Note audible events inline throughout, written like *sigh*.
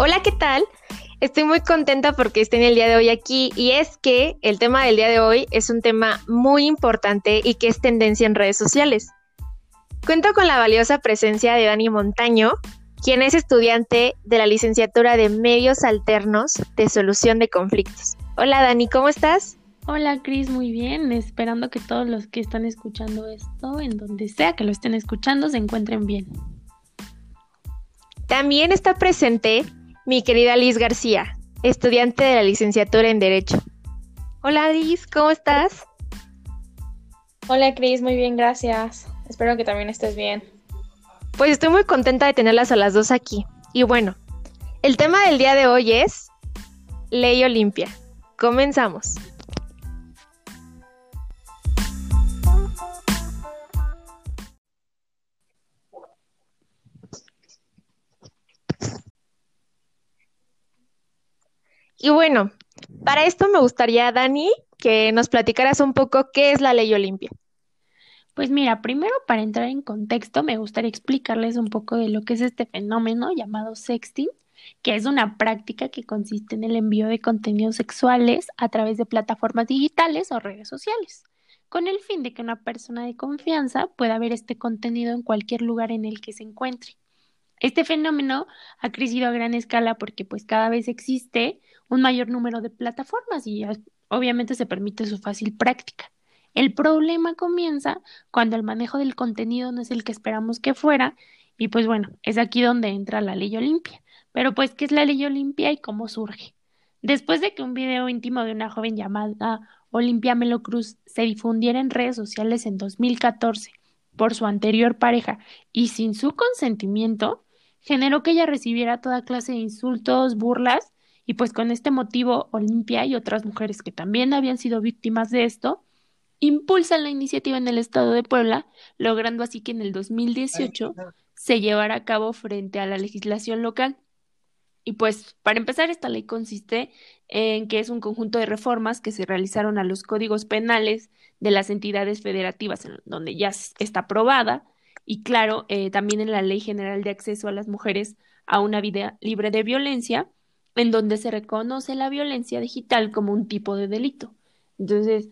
Hola, ¿qué tal? Estoy muy contenta porque estén el día de hoy aquí y es que el tema del día de hoy es un tema muy importante y que es tendencia en redes sociales. Cuento con la valiosa presencia de Dani Montaño, quien es estudiante de la licenciatura de Medios Alternos de Solución de Conflictos. Hola Dani, ¿cómo estás? Hola Cris, muy bien, esperando que todos los que están escuchando esto, en donde sea que lo estén escuchando, se encuentren bien. También está presente mi querida Liz García, estudiante de la licenciatura en Derecho. Hola Liz, ¿cómo estás? Hola Cris, muy bien, gracias. Espero que también estés bien. Pues estoy muy contenta de tenerlas a las dos aquí. Y bueno, el tema del día de hoy es Ley Olimpia. Comenzamos. Y bueno, para esto me gustaría, Dani, que nos platicaras un poco qué es la ley Olimpia. Pues mira, primero para entrar en contexto, me gustaría explicarles un poco de lo que es este fenómeno llamado sexting, que es una práctica que consiste en el envío de contenidos sexuales a través de plataformas digitales o redes sociales, con el fin de que una persona de confianza pueda ver este contenido en cualquier lugar en el que se encuentre. Este fenómeno ha crecido a gran escala porque pues cada vez existe un mayor número de plataformas y obviamente se permite su fácil práctica. El problema comienza cuando el manejo del contenido no es el que esperamos que fuera y pues bueno, es aquí donde entra la ley Olimpia. Pero pues, ¿qué es la ley Olimpia y cómo surge? Después de que un video íntimo de una joven llamada Olimpia Melocruz se difundiera en redes sociales en 2014 por su anterior pareja y sin su consentimiento, generó que ella recibiera toda clase de insultos, burlas y pues con este motivo, Olimpia y otras mujeres que también habían sido víctimas de esto, impulsan la iniciativa en el estado de Puebla, logrando así que en el 2018 se llevara a cabo frente a la legislación local. Y pues, para empezar, esta ley consiste en que es un conjunto de reformas que se realizaron a los códigos penales de las entidades federativas, en donde ya está aprobada, y claro, eh, también en la Ley General de Acceso a las Mujeres a una vida libre de violencia, en donde se reconoce la violencia digital como un tipo de delito. Entonces,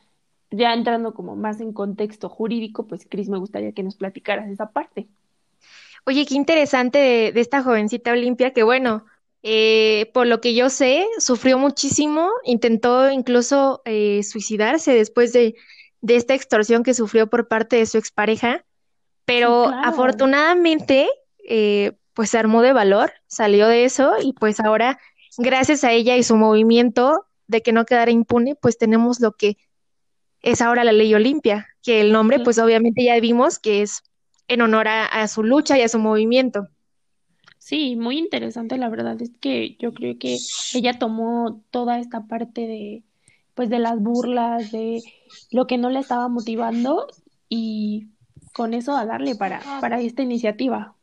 ya entrando como más en contexto jurídico, pues Cris, me gustaría que nos platicaras esa parte. Oye, qué interesante de, esta jovencita Olimpia, que bueno, eh, por lo que yo sé, sufrió muchísimo, intentó incluso eh, suicidarse después de, de, esta extorsión que sufrió por parte de su expareja, pero afortunadamente, eh, pues se armó de valor, salió de eso y pues ahora gracias a ella y su movimiento de que no quedara impune, pues tenemos lo que es ahora la ley Olimpia, que el nombre, pues obviamente ya vimos que es en honor a, su lucha y a su movimiento. Sí, muy interesante, la verdad es que yo creo que ella tomó toda esta parte de, pues de las burlas, de lo que no le estaba motivando y con eso a darle para, para esta iniciativa.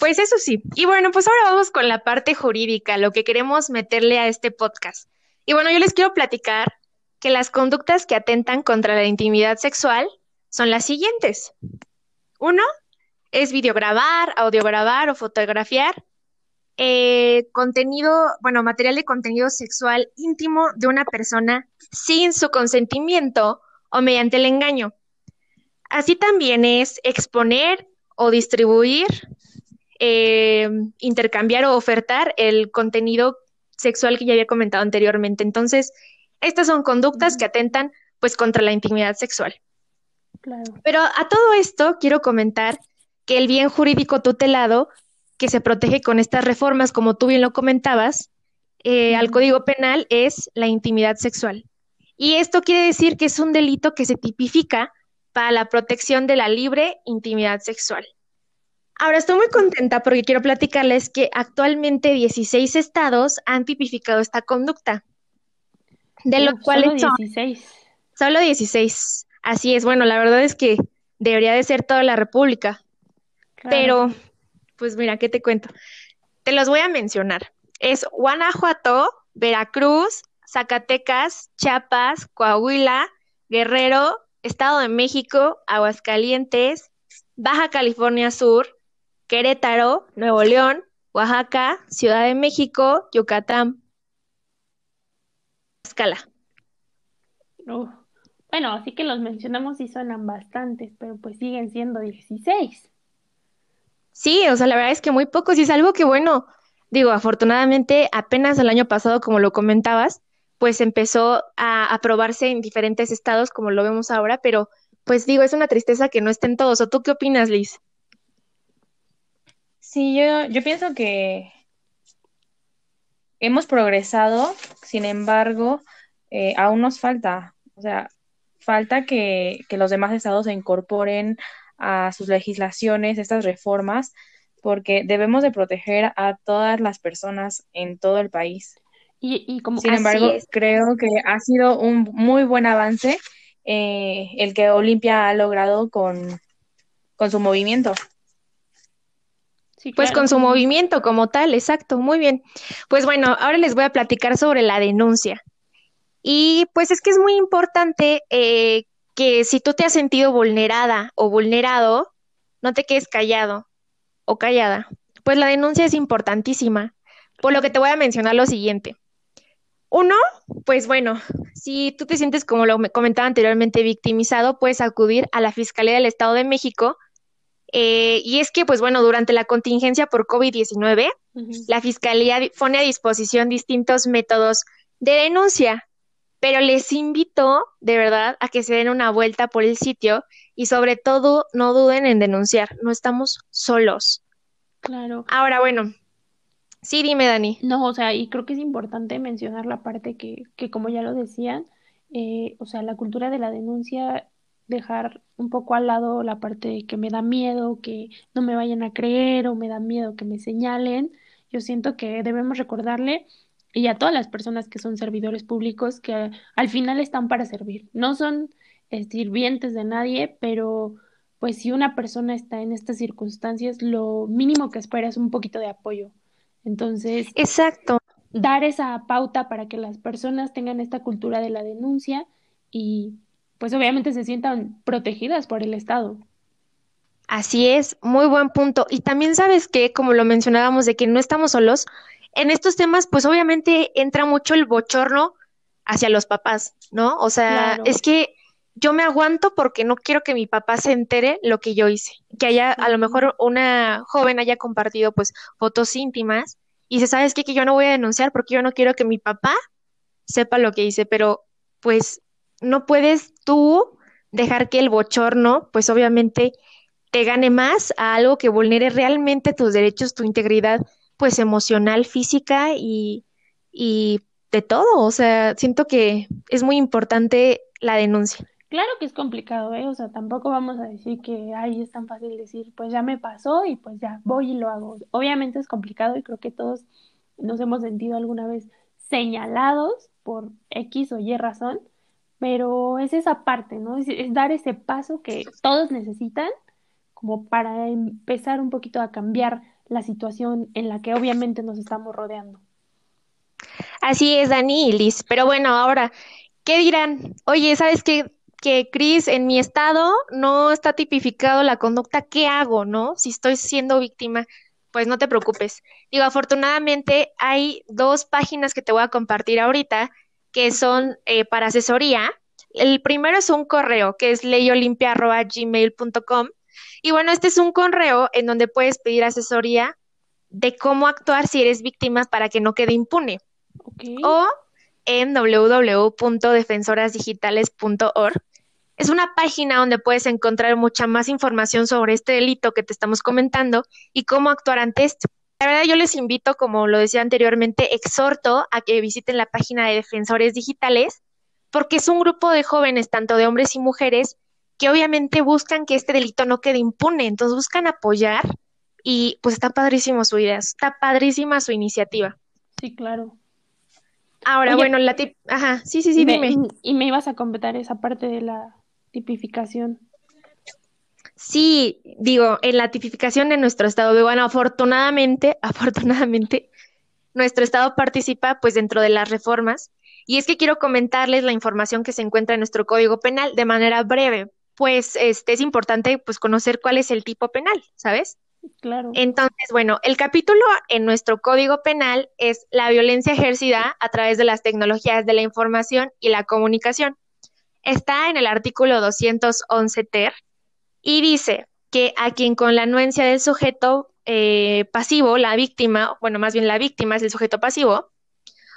Pues eso sí. Y bueno, pues ahora vamos con la parte jurídica, lo que queremos meterle a este podcast. Y bueno, yo les quiero platicar que las conductas que atentan contra la intimidad sexual son las siguientes. Uno es videograbar, audiograbar o fotografiar eh, contenido, bueno, material de contenido sexual íntimo de una persona sin su consentimiento o mediante el engaño. Así también es exponer o distribuir, eh, intercambiar o ofertar el contenido sexual que ya había comentado anteriormente. Entonces, estas son conductas que atentan pues contra la intimidad sexual. Pero a todo esto quiero comentar que el bien jurídico tutelado que se protege con estas reformas, como tú bien lo comentabas, eh, al Código Penal es la intimidad sexual. Y esto quiere decir que es un delito que se tipifica para la protección de la libre intimidad sexual. Ahora estoy muy contenta porque quiero platicarles que actualmente 16 estados han tipificado esta conducta, de lo cual solo 16. Solo 16. Así es, bueno, la verdad es que debería de ser toda la República. Pero, pues mira, ¿qué te cuento? Te los voy a mencionar. Es Guanajuato, Veracruz, Zacatecas, Chiapas, Coahuila, Guerrero, Estado de México, Aguascalientes, Baja California Sur, Querétaro, Nuevo León, Oaxaca, Ciudad de México, Yucatán, Escala. bueno, así que los mencionamos y suenan bastantes, pero pues siguen siendo 16. Sí, o sea, la verdad es que muy pocos y es algo que, bueno, digo, afortunadamente apenas el año pasado, como lo comentabas, pues empezó a aprobarse en diferentes estados, como lo vemos ahora, pero pues digo, es una tristeza que no estén todos. ¿O tú qué opinas, Liz? Sí, yo, yo pienso que hemos progresado, sin embargo, eh, aún nos falta, o sea, falta que, que los demás estados se incorporen a sus legislaciones, estas reformas, porque debemos de proteger a todas las personas en todo el país. Y, y como Sin embargo, creo que ha sido un muy buen avance eh, el que Olimpia ha logrado con, con su movimiento. Pues con su movimiento como tal, exacto, muy bien. Pues bueno, ahora les voy a platicar sobre la denuncia. Y pues es que es muy importante eh, que si tú te has sentido vulnerada o vulnerado, no te quedes callado o callada. Pues la denuncia es importantísima, por lo que te voy a mencionar lo siguiente. Uno, pues bueno, si tú te sientes, como lo comentaba anteriormente, victimizado, puedes acudir a la Fiscalía del Estado de México eh, y es que, pues bueno, durante la contingencia por COVID-19, la Fiscalía pone a disposición distintos métodos de denuncia, pero les invito de verdad a que se den una vuelta por el sitio y sobre todo no duden en denunciar, no estamos solos. Claro. Ahora, bueno, sí, dime, Dani. No, o sea, y creo que es importante mencionar la parte que, que como ya lo decían, eh, o sea, la cultura de la denuncia dejar un poco al lado la parte de que me da miedo, que no me vayan a creer o me da miedo que me señalen. Yo siento que debemos recordarle y a todas las personas que son servidores públicos que al final están para servir. No son eh, sirvientes de nadie, pero pues si una persona está en estas circunstancias, lo mínimo que espera es un poquito de apoyo. Entonces, exacto. Dar esa pauta para que las personas tengan esta cultura de la denuncia y pues obviamente se sientan protegidas por el Estado. Así es, muy buen punto. Y también sabes que, como lo mencionábamos, de que no estamos solos, en estos temas, pues obviamente entra mucho el bochorno hacia los papás, ¿no? O sea, es que yo me aguanto porque no quiero que mi papá se entere lo que yo hice, que haya, a lo mejor una joven haya compartido pues fotos íntimas y se sabes qué? que yo no voy a denunciar porque yo no quiero que mi papá sepa lo que hice, pero pues no puedes tú dejar que el bochorno, pues obviamente, te gane más a algo que vulnere realmente tus derechos, tu integridad, pues emocional, física y, y de todo. O sea, siento que es muy importante la denuncia. Claro que es complicado, ¿eh? O sea, tampoco vamos a decir que, ay, es tan fácil decir, pues ya me pasó y pues ya voy y lo hago. Obviamente es complicado y creo que todos nos hemos sentido alguna vez señalados por X o Y razón, pero es esa parte, ¿no? Es, dar ese paso que todos necesitan como para empezar un poquito a cambiar la situación en la que obviamente nos estamos rodeando. Así es, Dani y Liz. Pero bueno, ahora, ¿qué dirán? Oye, ¿sabes qué? Que Cris, en mi estado no está tipificado la conducta, ¿qué hago, no? Si estoy siendo víctima, pues no te preocupes. Digo, afortunadamente hay dos páginas que te voy a compartir ahorita que son eh, para asesoría. El primero es un correo que es leyolimpia.gmail.com. Y bueno, este es un correo en donde puedes pedir asesoría de cómo actuar si eres víctima para que no quede impune. O en www.defensorasdigitales.org. Es una página donde puedes encontrar mucha más información sobre este delito que te estamos comentando y cómo actuar ante esto. La verdad, yo les invito, como lo decía anteriormente, exhorto a que visiten la página de Defensores Digitales, porque es un grupo de jóvenes, tanto de hombres y mujeres, que obviamente buscan que este delito no quede impune, entonces buscan apoyar y pues está padrísimo su idea, está padrísima su iniciativa. Sí, claro. Ahora, bueno, la tip, ajá, sí, sí, sí, dime. Y me ibas a completar esa parte de la tipificación. Sí, digo, en la tipificación de nuestro estado, bueno, afortunadamente, *laughs* afortunadamente, nuestro estado participa pues dentro de las reformas y es que quiero comentarles la información que se encuentra en nuestro Código Penal de manera breve, pues este es importante pues conocer cuál es el tipo penal, ¿sabes? Claro. Entonces, bueno, el capítulo en nuestro Código Penal es la violencia ejercida a través de las tecnologías de la información y la comunicación. Está en el artículo 211 ter y dice que a quien con la anuencia del sujeto eh, pasivo, la víctima, bueno, más bien la víctima es el sujeto pasivo,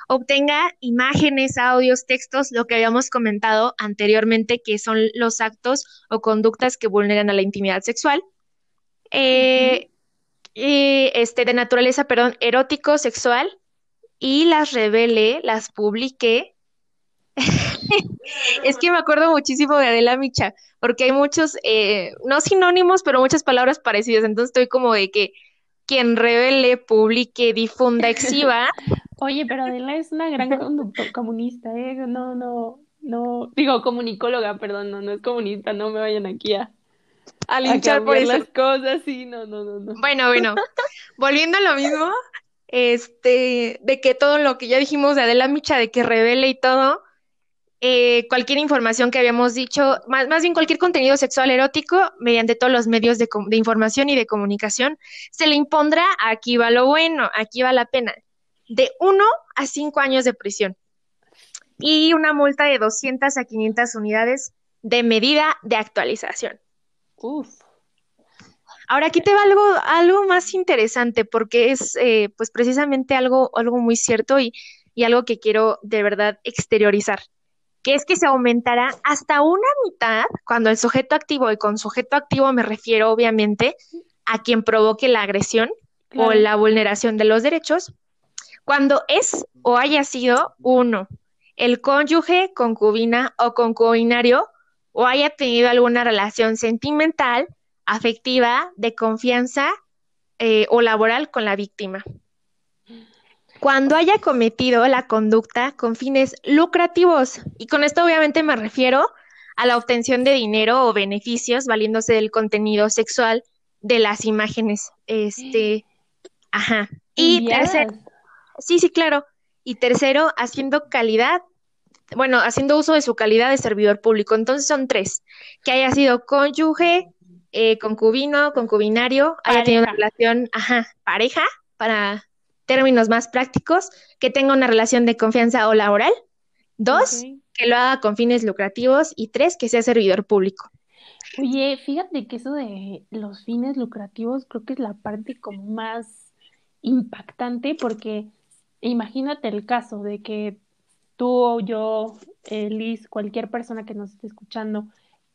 obtenga imágenes, audios, textos, lo que habíamos comentado anteriormente, que son los actos o conductas que vulneran a la intimidad sexual. Eh, y este, de naturaleza, perdón, erótico, sexual, y las revele, las publique. *laughs* *laughs* es que me acuerdo muchísimo de Adela Micha, porque hay muchos, eh, no sinónimos, pero muchas palabras parecidas. Entonces estoy como de que quien revele, publique, difunda, exhiba. *laughs* Oye, pero Adela es una gran comunista, ¿eh? No, no, no, digo comunicóloga, perdón, no, no es comunista, no me vayan aquí a a linchar por las cosas, sí, no, no, no, no. Bueno, bueno, *laughs* volviendo a lo mismo, este, de que todo lo que ya dijimos de Adela Micha, de que revele y todo, eh, cualquier información que habíamos dicho, más, más, bien cualquier contenido sexual erótico, mediante todos los medios de, de, información y de comunicación, se le impondrá, aquí va lo bueno, aquí va la pena, de uno a cinco años de prisión y una multa de 200 a 500 unidades de medida de actualización. Uf. Ahora aquí te va algo, algo más interesante porque es eh, pues precisamente algo, algo muy cierto y, y algo que quiero de verdad exteriorizar, que es que se aumentará hasta una mitad cuando el sujeto activo, y con sujeto activo me refiero obviamente a quien provoque la agresión o la vulneración de los derechos, cuando es o haya sido uno, el cónyuge, concubina o concubinario o haya tenido alguna relación sentimental, afectiva, de confianza eh, o laboral con la víctima. Cuando haya cometido la conducta con fines lucrativos, y con esto obviamente me refiero a la obtención de dinero o beneficios valiéndose del contenido sexual de las imágenes. Este, ajá. Y tercero, sí, sí, claro. Y tercero, haciendo calidad bueno, haciendo uso de su calidad de servidor público. Entonces son tres, que haya sido cónyuge, eh, concubino, concubinario, haya tenido una relación, ajá, pareja, para términos más prácticos, que tenga una relación de confianza o laboral. Dos, que lo haga con fines lucrativos. Y tres, que sea servidor público. Oye, fíjate que eso de los fines lucrativos creo que es la parte como más impactante porque imagínate el caso de que tú o yo, eh, Liz, cualquier persona que nos esté escuchando,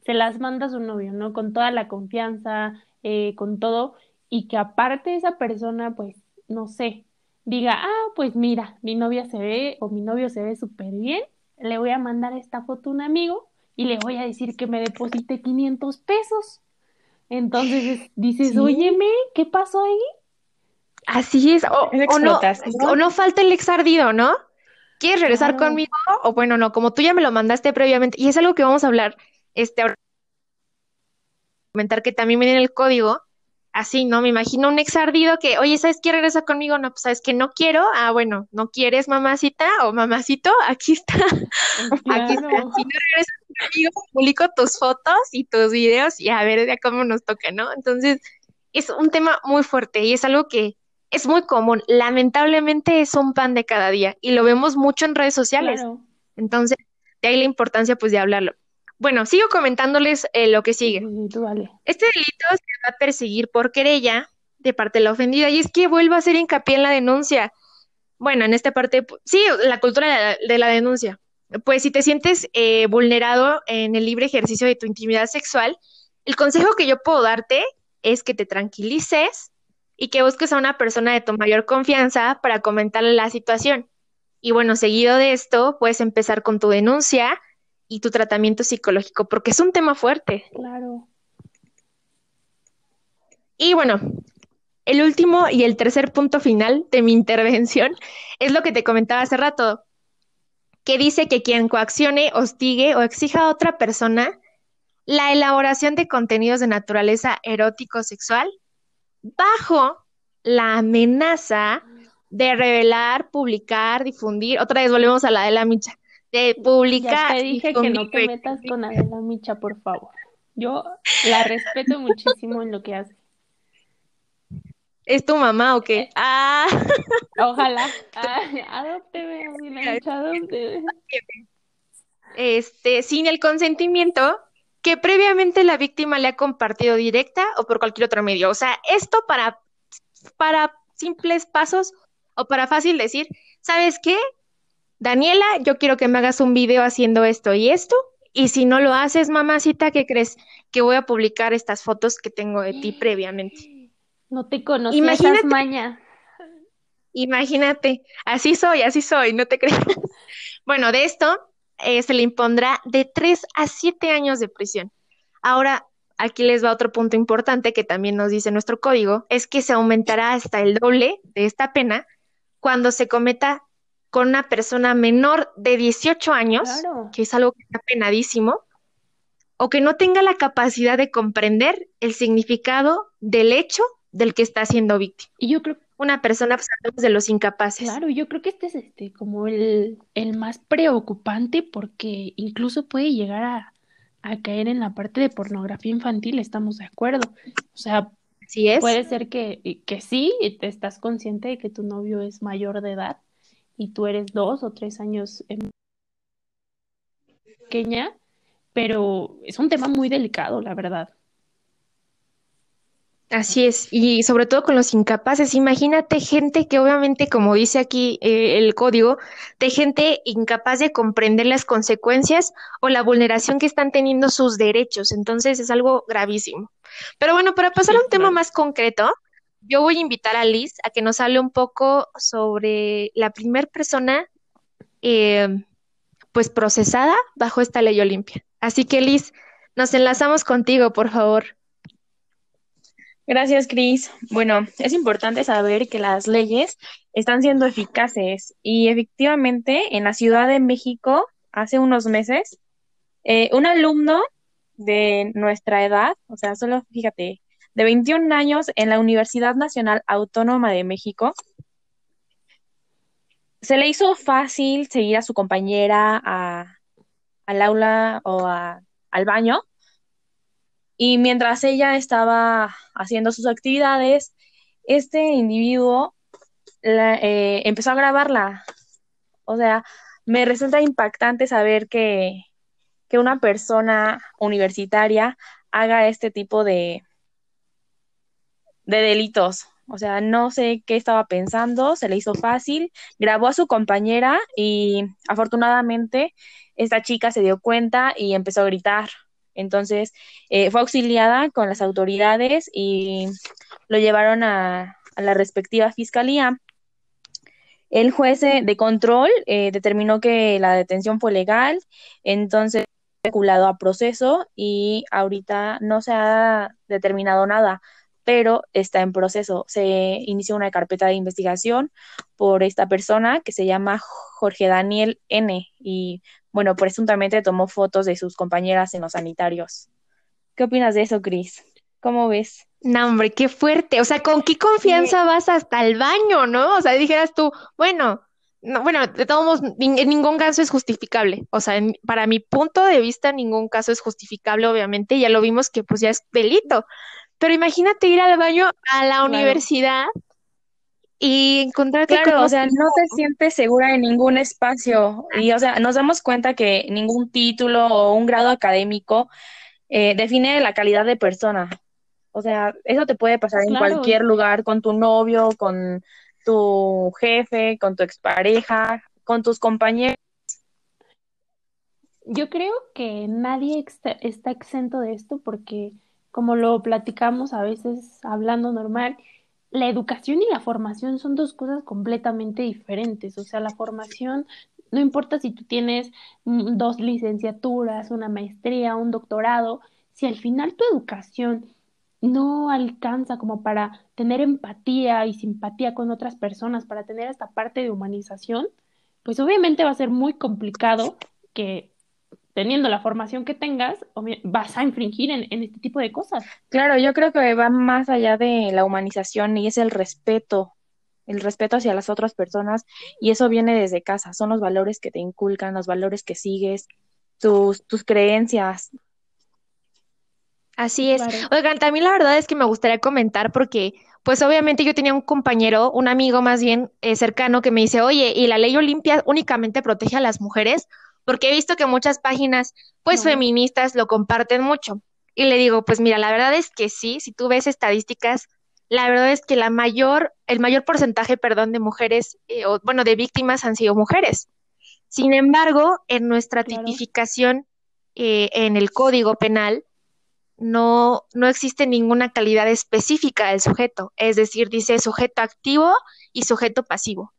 se las manda a su novio, ¿no? Con toda la confianza, eh, con todo, y que aparte esa persona, pues, no sé, diga, ah, pues mira, mi novia se ve o mi novio se ve súper bien, le voy a mandar esta foto a un amigo y le voy a decir que me deposite 500 pesos. Entonces dices, óyeme, ¿qué pasó ahí? Así es, o, no, o no falta el exardido, ¿no? ¿Quieres regresar conmigo? O bueno, no, como tú ya me lo mandaste previamente, y es algo que vamos a hablar, este, ahora, comentar que también viene en el código, así, ¿no? Me imagino un ex ardido que, oye, ¿sabes qué regresa conmigo? No, pues sabes que no quiero. Ah, bueno, ¿no quieres mamacita o mamacito? Aquí está. *laughs* Aquí está. Si no regresas conmigo, publico tus fotos y tus videos y a ver ya cómo nos toca, ¿no? Entonces, es un tema muy fuerte y es algo que es muy común. Lamentablemente es un pan de cada día y lo vemos mucho en redes sociales. Entonces, de ahí la importancia pues de hablarlo. Bueno, sigo comentándoles eh, lo que sigue. Este delito se va a perseguir por querella de parte de la ofendida y es que vuelvo a hacer hincapié en la denuncia. Bueno, en esta parte, sí, la cultura de la, denuncia. Pues si te sientes eh, vulnerado en el libre ejercicio de tu intimidad sexual, el consejo que yo puedo darte es que te tranquilices, y que busques a una persona de tu mayor confianza para comentarle la situación. Y bueno, seguido de esto, puedes empezar con tu denuncia y tu tratamiento psicológico, porque es un tema fuerte. Claro. Y bueno, el último y el tercer punto final de mi intervención *laughs* es lo que te comentaba hace rato, que dice que quien coaccione, hostigue o exija a otra persona la elaboración de contenidos de naturaleza erótico sexual bajo la amenaza de revelar, publicar, difundir, otra vez volvemos a la de la micha, de publicar. Ya te dije que no te metas con Adela Micha, por favor. Yo la respeto muchísimo en lo que hace. ¿Es tu mamá o qué? Ah. *laughs* Ojalá. *laughs* adópteme, adópteme. Este, sin el consentimiento que previamente la víctima le ha compartido directa o por cualquier otro medio. O sea, esto para, para simples pasos o para fácil decir, ¿sabes qué? Daniela, yo quiero que me hagas un video haciendo esto y esto. Y si no lo haces, mamacita, ¿qué crees? Que voy a publicar estas fotos que tengo de ti previamente. No te conozco Imagínate, maña. Imagínate, así soy, así soy, no te creas. *laughs* bueno, de esto eh, se le impondrá de 3 a 7 años de prisión. Ahora, aquí les va otro punto importante que también nos dice nuestro código, es que se aumentará hasta el doble de esta pena cuando se cometa con una persona menor de 18 años, que es algo que está penadísimo, o que no tenga la capacidad de comprender el significado del hecho del que está siendo víctima. Y yo creo una persona pues, de los incapaces. Claro, yo creo que este es este como el, el más preocupante porque incluso puede llegar a, a, caer en la parte de pornografía infantil, estamos de acuerdo. O sea, es. puede ser que, que sí, te estás consciente de que tu novio es mayor de edad y tú eres dos o tres años pequeña, pero es un tema muy delicado, la verdad. Así es, y sobre todo con los incapaces. Imagínate gente que obviamente, como dice aquí eh, el código, de gente incapaz de comprender las consecuencias o la vulneración que están teniendo sus derechos. Entonces es algo gravísimo. Pero bueno, para pasar a un tema más concreto, yo voy a invitar a Liz a que nos hable un poco sobre la primera persona, eh, pues procesada bajo esta ley Olimpia. Así que Liz, nos enlazamos contigo, por favor. Gracias, Cris. Bueno, es importante saber que las leyes están siendo eficaces y efectivamente en la Ciudad de México, hace unos meses, eh, un alumno de nuestra edad, o sea, solo fíjate, de 21 años en la Universidad Nacional Autónoma de México, se le hizo fácil seguir a su compañera al aula o al baño y mientras ella estaba haciendo sus actividades, este individuo eh, empezó a grabarla. O sea, me resulta impactante saber que, que una persona universitaria haga este tipo de, de delitos. O sea, no sé qué estaba pensando, se le hizo fácil, grabó a su compañera y afortunadamente esta chica se dio cuenta y empezó a gritar. Entonces, eh, fue auxiliada con las autoridades y lo llevaron a, la respectiva fiscalía. El juez de control eh, determinó que la detención fue legal, entonces vinculado a proceso y ahorita no se ha determinado nada, pero está en proceso. Se inició una carpeta de investigación por esta persona que se llama Jorge Daniel N. y bueno, presuntamente tomó fotos de sus compañeras en los sanitarios. ¿Qué opinas de eso, Cris? ¿Cómo ves? No, hombre, qué fuerte. O sea, ¿con qué confianza vas hasta el baño, no? O sea, dijeras tú, bueno, no, bueno, de todos modos, en ningún caso es justificable. O sea, para mi punto de vista, ningún caso es justificable, obviamente. Ya lo vimos que pues ya es delito. Pero imagínate ir al baño a la universidad y encontrarte claro, o sea, no te sientes segura en ningún espacio y o sea, nos damos cuenta que ningún título o un grado académico eh, define la calidad de persona. O sea, eso te puede pasar en cualquier lugar, con tu novio, con tu jefe, con tu expareja, con tus compañeros. Yo creo que nadie está exento de esto porque, como lo platicamos a veces hablando normal, la educación y la formación son dos cosas completamente diferentes. O sea, la formación, no importa si tú tienes dos licenciaturas, una maestría, un doctorado, si al final tu educación no alcanza como para tener empatía y simpatía con otras personas, para tener esta parte de humanización, pues obviamente va a ser muy complicado que teniendo la formación que tengas, vas a infringir en, este tipo de cosas. Claro, yo creo que va más allá de la humanización y es el respeto, el respeto hacia las otras personas y eso viene desde casa, son los valores que te inculcan, los valores que sigues, tus, tus creencias. Así es. Oigan, también la verdad es que me gustaría comentar porque, pues obviamente yo tenía un compañero, un amigo más bien eh, cercano que me dice, oye, ¿y la ley Olimpia únicamente protege a las mujeres? Porque he visto que muchas páginas, pues feministas lo comparten mucho. Y le digo, pues mira, la verdad es que sí, si tú ves estadísticas, la verdad es que la mayor, el mayor porcentaje, perdón, de mujeres, eh, o bueno, de víctimas han sido mujeres. Sin embargo, en nuestra tipificación eh, en el Código Penal, no, no existe ninguna calidad específica del sujeto, es decir, dice sujeto activo y sujeto pasivo.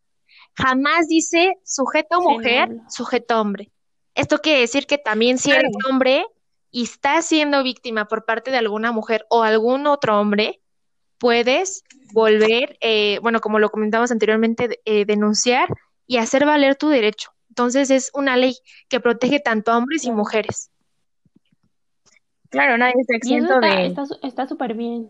Jamás dice sujeto mujer, sujeto hombre. Esto quiere decir que también si eres hombre y estás siendo víctima por parte de alguna mujer o algún otro hombre, puedes volver, eh, bueno, como lo comentamos anteriormente, eh, denunciar y hacer valer tu derecho. Entonces es una ley que protege tanto a hombres y mujeres. Claro, nadie está exento de... Está súper bien.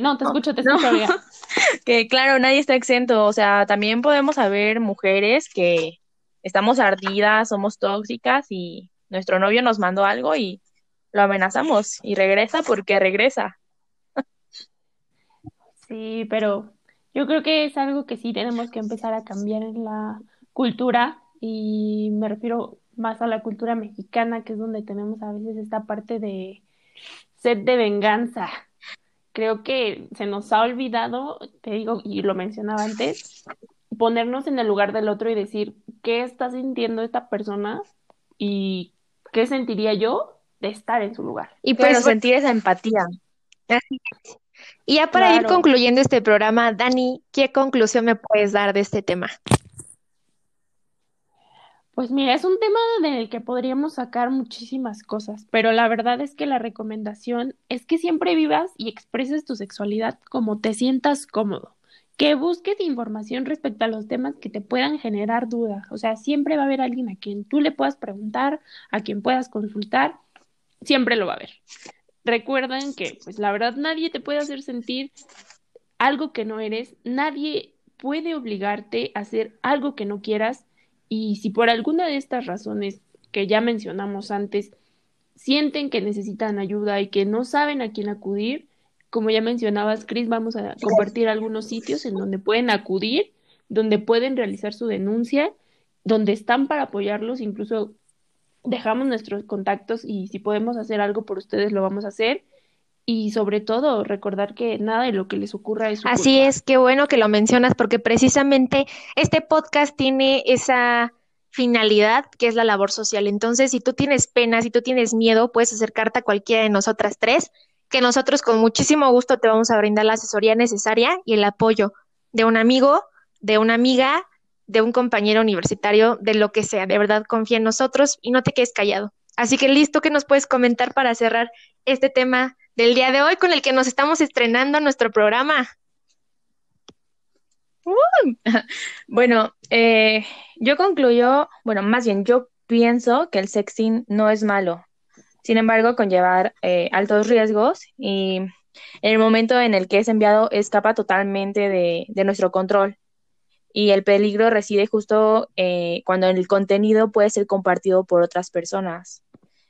no, te escucho, te escucho, *laughs* Que claro, nadie está exento. O sea, también podemos haber mujeres que estamos ardidas, somos tóxicas y nuestro novio nos mandó algo y lo amenazamos y regresa porque regresa. Sí, pero yo creo que es algo que sí tenemos que empezar a cambiar en la cultura y me refiero más a la cultura mexicana, que es donde tenemos a veces esta parte de sed de venganza. Creo que se nos ha olvidado, te digo, y lo mencionaba antes, ponernos en el lugar del otro y decir, ¿qué está sintiendo esta persona? ¿Y qué sentiría yo de estar en su lugar? Y pues sentir esa *laughs* empatía. Y ya para ir concluyendo este programa, Dani, ¿qué conclusión me puedes dar de este tema? Pues mira, es un tema del que podríamos sacar muchísimas cosas, pero la verdad es que la recomendación es que siempre vivas y expreses tu sexualidad como te sientas cómodo, que busques información respecto a los temas que te puedan generar dudas, o sea, siempre va a haber alguien a quien tú le puedas preguntar, a quien puedas consultar, siempre lo va a haber. Recuerden que, pues la verdad, nadie te puede hacer sentir algo que no eres, nadie puede obligarte a hacer algo que no quieras. Y si por alguna de estas razones que ya mencionamos antes sienten que necesitan ayuda y que no saben a quién acudir, como ya mencionabas, Chris, vamos a compartir algunos sitios en donde pueden acudir, donde pueden realizar su denuncia, donde están para apoyarlos, incluso dejamos nuestros contactos y si podemos hacer algo por ustedes lo vamos a hacer. Y sobre todo, recordar que nada de lo que les ocurra es su Así es, qué bueno que lo mencionas, porque precisamente este podcast tiene esa finalidad que es la labor social. Entonces, si tú tienes pena, si tú tienes miedo, puedes acercarte a cualquiera de nosotras tres, que nosotros con muchísimo gusto te vamos a brindar la asesoría necesaria y el apoyo de un amigo, de una amiga, de un compañero universitario, de lo que sea. De verdad, confía en nosotros y no te quedes callado. Así que listo, que nos puedes comentar para cerrar este tema del día de hoy con el que nos estamos estrenando nuestro programa. *laughs* Bueno, eh, yo concluyo, bueno, más bien yo pienso que el sexting no es malo, sin embargo, conllevar eh, altos riesgos y en el momento en el que es enviado escapa totalmente de, nuestro control y el peligro reside justo eh, cuando el contenido puede ser compartido por otras personas.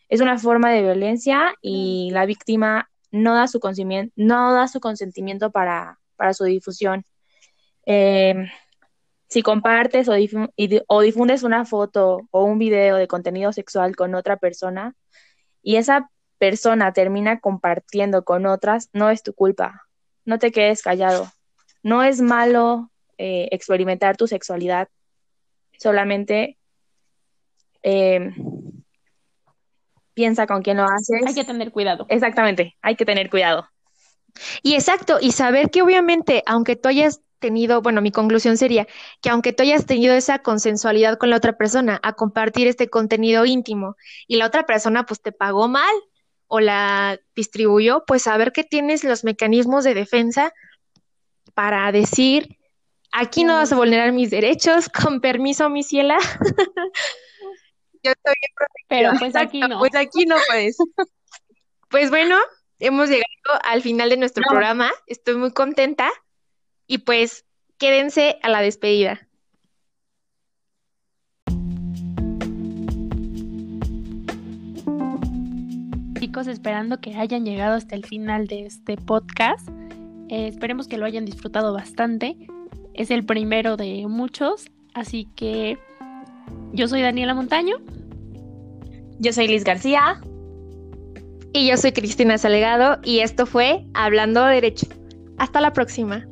Es una forma de violencia y la víctima no da su consentimiento, no da su consentimiento para, su difusión. Eh, si compartes o, o, difundes una foto o un video de contenido sexual con otra persona y esa persona termina compartiendo con otras, no es tu culpa. No te quedes callado. No es malo eh, experimentar tu sexualidad. Solamente eh, piensa con quién lo haces. Hay que tener cuidado. Exactamente, hay que tener cuidado. Y exacto, y saber que obviamente, aunque tú hayas tenido, bueno, mi conclusión sería que aunque tú hayas tenido esa consensualidad con la otra persona a compartir este contenido íntimo y la otra persona pues te pagó mal o la distribuyó, pues saber que tienes los mecanismos de defensa para decir, aquí no vas a vulnerar mis derechos, *laughs* con permiso, mi ciela. *laughs* Yo estoy Pero pues aquí no. Pues aquí no puedes. *laughs* Pues bueno, hemos llegado al final de nuestro programa. Estoy muy contenta. Y pues quédense a la despedida. Chicos, esperando que hayan llegado hasta el final de este podcast. Eh, esperemos que lo hayan disfrutado bastante. Es el primero de muchos, así que yo soy Daniela Montaño. Yo soy Liz García. Y yo soy Cristina Salgado y esto fue Hablando Derecho. Hasta la próxima.